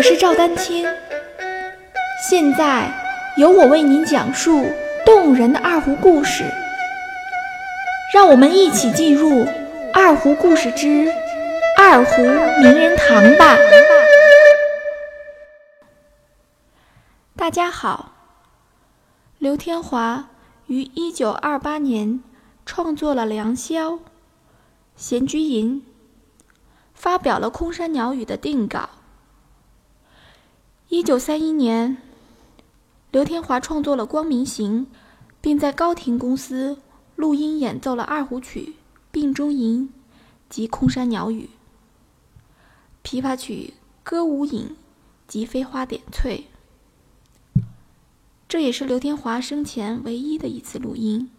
我是赵丹青，现在由我为您讲述动人的二胡故事。让我们一起进入《二胡故事之二胡名人堂》吧。大家好，刘天华于一九二八年创作了《良宵》《闲居吟》，发表了《空山鸟语》的定稿。一九三一年，刘天华创作了《光明行》，并在高亭公司录音演奏了二胡曲《病中吟》及《空山鸟语》，琵琶曲《歌舞影》及《飞花点翠》。这也是刘天华生前唯一的一次录音。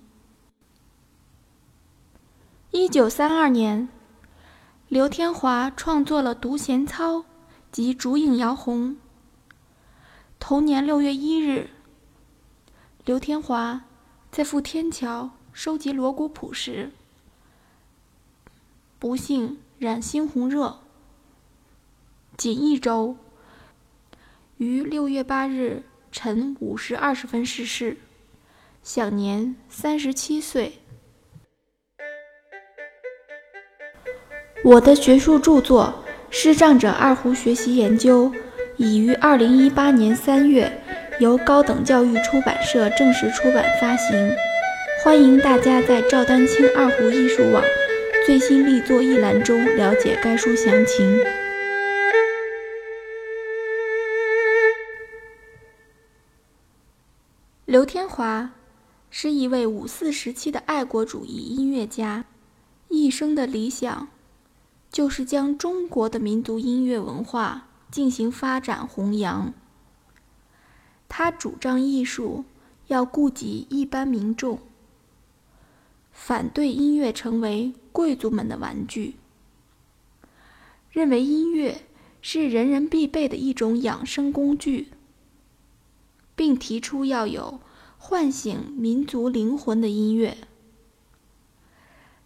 一九三二年，刘天华创作了《独弦操》及《竹影摇红》。同年六月一日，刘天华在赴天桥收集锣鼓谱时，不幸染猩红热，仅一周，于六月八日。晨五时二十分逝世，享年三十七岁。我的学术著作《视障者二胡学习研究》已于二零一八年三月由高等教育出版社正式出版发行，欢迎大家在赵丹青二胡艺术网最新力作一栏中了解该书详情。刘天华是一位五四时期的爱国主义音乐家，一生的理想就是将中国的民族音乐文化进行发展弘扬。他主张艺术要顾及一般民众，反对音乐成为贵族们的玩具，认为音乐是人人必备的一种养生工具。并提出要有唤醒民族灵魂的音乐。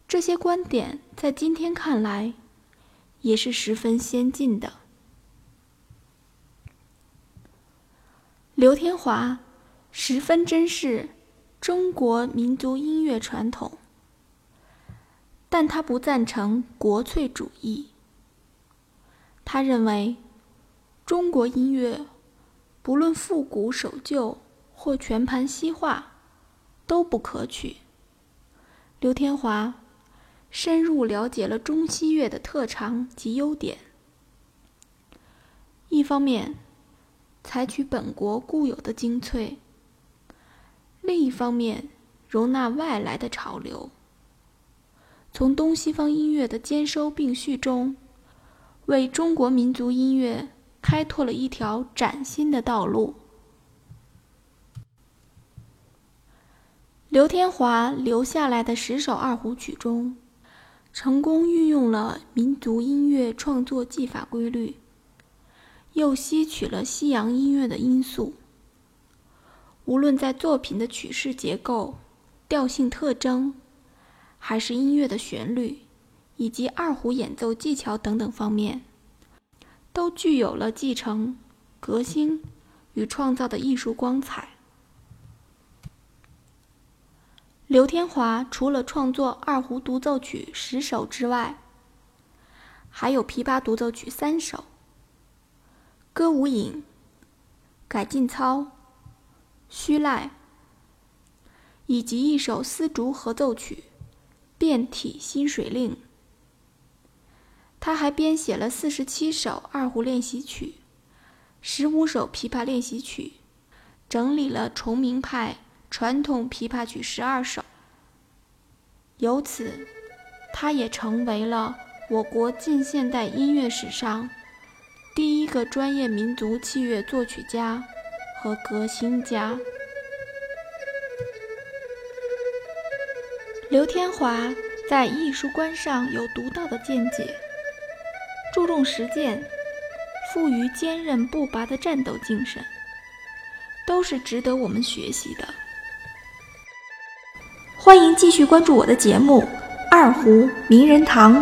这些观点在今天看来也是十分先进的。刘天华十分珍视中国民族音乐传统，但他不赞成国粹主义。他认为中国音乐。不论复古守旧或全盘西化，都不可取。刘天华深入了解了中西乐的特长及优点，一方面采取本国固有的精粹，另一方面容纳外来的潮流，从东西方音乐的兼收并蓄中，为中国民族音乐。开拓了一条崭新的道路。刘天华留下来的十首二胡曲中，成功运用了民族音乐创作技法规律，又吸取了西洋音乐的因素。无论在作品的曲式结构、调性特征，还是音乐的旋律，以及二胡演奏技巧等等方面。都具有了继承、革新与创造的艺术光彩。刘天华除了创作二胡独奏曲十首之外，还有琵琶独奏曲三首、《歌舞影》、《改进操》、《虚赖》，以及一首丝竹合奏曲《变体新水令》。他还编写了四十七首二胡练习曲，十五首琵琶练习曲，整理了崇明派传统琵琶曲十二首。由此，他也成为了我国近现代音乐史上第一个专业民族器乐作曲家和革新家。刘天华在艺术观上有独到的见解。注重实践，富于坚韧不拔的战斗精神，都是值得我们学习的。欢迎继续关注我的节目《二胡名人堂》。